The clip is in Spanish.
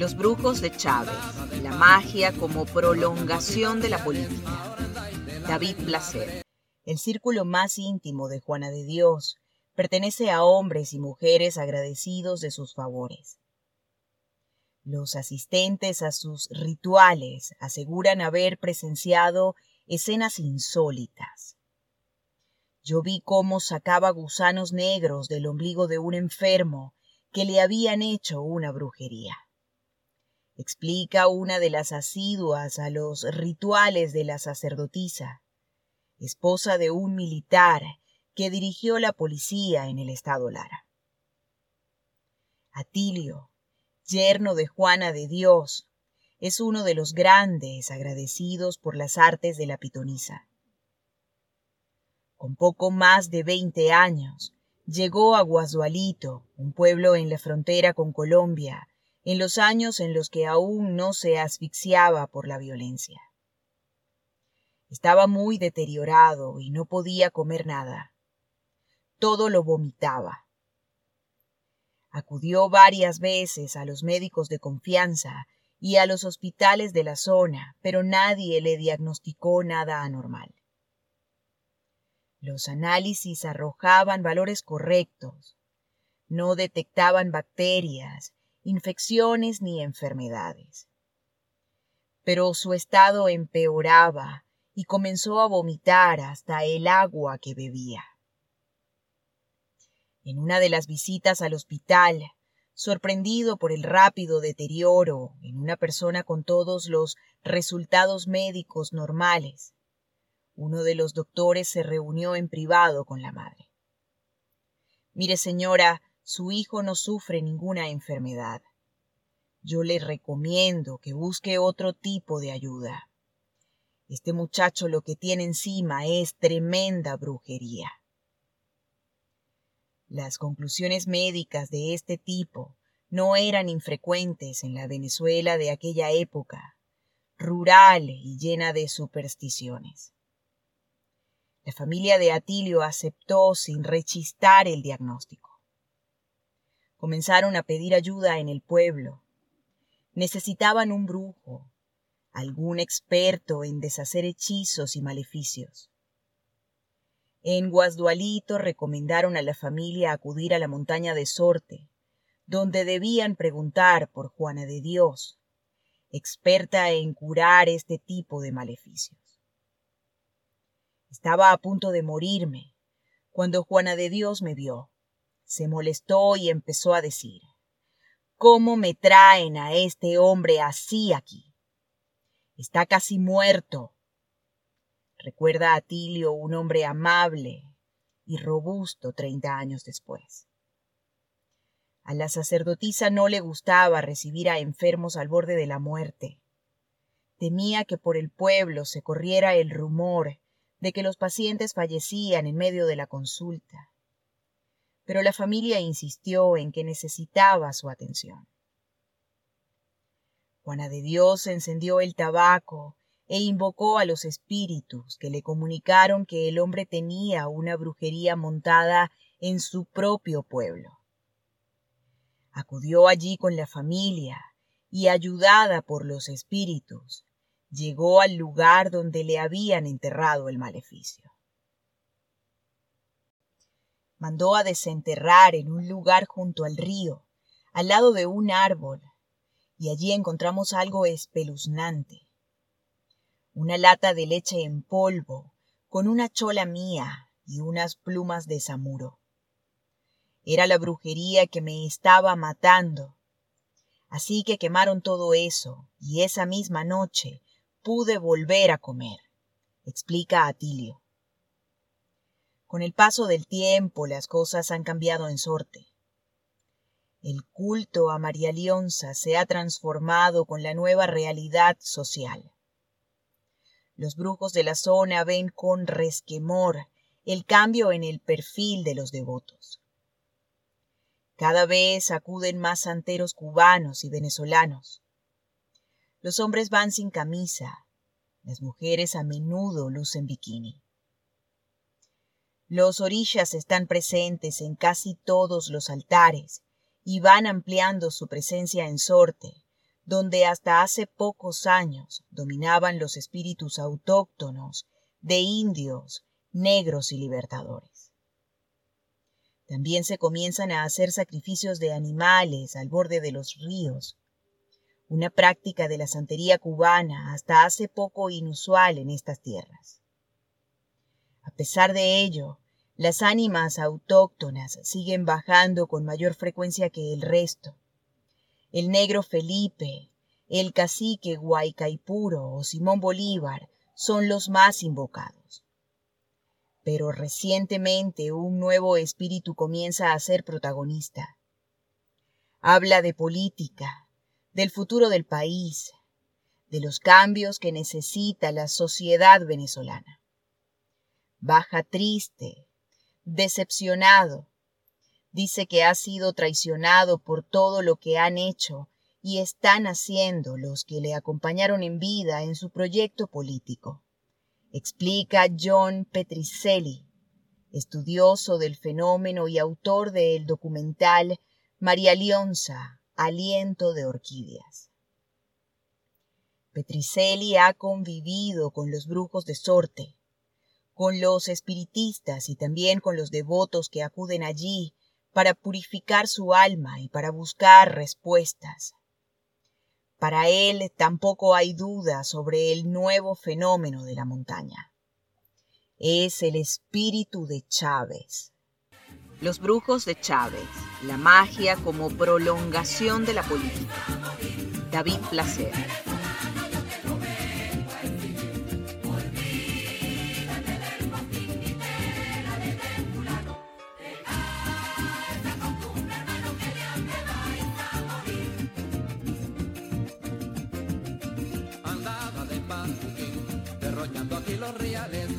Los brujos de Chávez, la magia como prolongación de la política. David Placer. El círculo más íntimo de Juana de Dios pertenece a hombres y mujeres agradecidos de sus favores. Los asistentes a sus rituales aseguran haber presenciado escenas insólitas. Yo vi cómo sacaba gusanos negros del ombligo de un enfermo que le habían hecho una brujería. Explica una de las asiduas a los rituales de la sacerdotisa, esposa de un militar que dirigió la policía en el estado Lara. Atilio, yerno de Juana de Dios, es uno de los grandes agradecidos por las artes de la pitonisa. Con poco más de veinte años, llegó a Guasualito, un pueblo en la frontera con Colombia, en los años en los que aún no se asfixiaba por la violencia. Estaba muy deteriorado y no podía comer nada. Todo lo vomitaba. Acudió varias veces a los médicos de confianza y a los hospitales de la zona, pero nadie le diagnosticó nada anormal. Los análisis arrojaban valores correctos. No detectaban bacterias, infecciones ni enfermedades. Pero su estado empeoraba y comenzó a vomitar hasta el agua que bebía. En una de las visitas al hospital, sorprendido por el rápido deterioro en una persona con todos los resultados médicos normales, uno de los doctores se reunió en privado con la madre. Mire, señora, su hijo no sufre ninguna enfermedad. Yo le recomiendo que busque otro tipo de ayuda. Este muchacho lo que tiene encima es tremenda brujería. Las conclusiones médicas de este tipo no eran infrecuentes en la Venezuela de aquella época, rural y llena de supersticiones. La familia de Atilio aceptó sin rechistar el diagnóstico. Comenzaron a pedir ayuda en el pueblo. Necesitaban un brujo, algún experto en deshacer hechizos y maleficios. En Guasdualito recomendaron a la familia acudir a la montaña de Sorte, donde debían preguntar por Juana de Dios, experta en curar este tipo de maleficios. Estaba a punto de morirme cuando Juana de Dios me vio. Se molestó y empezó a decir, ¿Cómo me traen a este hombre así aquí? Está casi muerto. Recuerda a Tilio un hombre amable y robusto treinta años después. A la sacerdotisa no le gustaba recibir a enfermos al borde de la muerte. Temía que por el pueblo se corriera el rumor de que los pacientes fallecían en medio de la consulta. Pero la familia insistió en que necesitaba su atención. Juana de Dios encendió el tabaco e invocó a los espíritus que le comunicaron que el hombre tenía una brujería montada en su propio pueblo. Acudió allí con la familia y ayudada por los espíritus, llegó al lugar donde le habían enterrado el maleficio. Mandó a desenterrar en un lugar junto al río, al lado de un árbol, y allí encontramos algo espeluznante. Una lata de leche en polvo, con una chola mía y unas plumas de samuro. Era la brujería que me estaba matando. Así que quemaron todo eso, y esa misma noche pude volver a comer, explica Atilio. Con el paso del tiempo las cosas han cambiado en sorte. El culto a María Lionza se ha transformado con la nueva realidad social. Los brujos de la zona ven con resquemor el cambio en el perfil de los devotos. Cada vez acuden más santeros cubanos y venezolanos. Los hombres van sin camisa, las mujeres a menudo lucen bikini. Los orillas están presentes en casi todos los altares y van ampliando su presencia en sorte, donde hasta hace pocos años dominaban los espíritus autóctonos de indios, negros y libertadores. También se comienzan a hacer sacrificios de animales al borde de los ríos, una práctica de la santería cubana hasta hace poco inusual en estas tierras. A pesar de ello, las ánimas autóctonas siguen bajando con mayor frecuencia que el resto, el negro Felipe, el cacique Guaycaipuro o Simón Bolívar son los más invocados. Pero recientemente un nuevo espíritu comienza a ser protagonista. Habla de política, del futuro del país, de los cambios que necesita la sociedad venezolana. Baja triste, decepcionado, Dice que ha sido traicionado por todo lo que han hecho y están haciendo los que le acompañaron en vida en su proyecto político. Explica John Petricelli, estudioso del fenómeno y autor del documental María Lionza, Aliento de Orquídeas. Petricelli ha convivido con los brujos de sorte, con los espiritistas y también con los devotos que acuden allí para purificar su alma y para buscar respuestas. Para él tampoco hay duda sobre el nuevo fenómeno de la montaña. Es el espíritu de Chávez. Los brujos de Chávez, la magia como prolongación de la política. David Placer. Los reales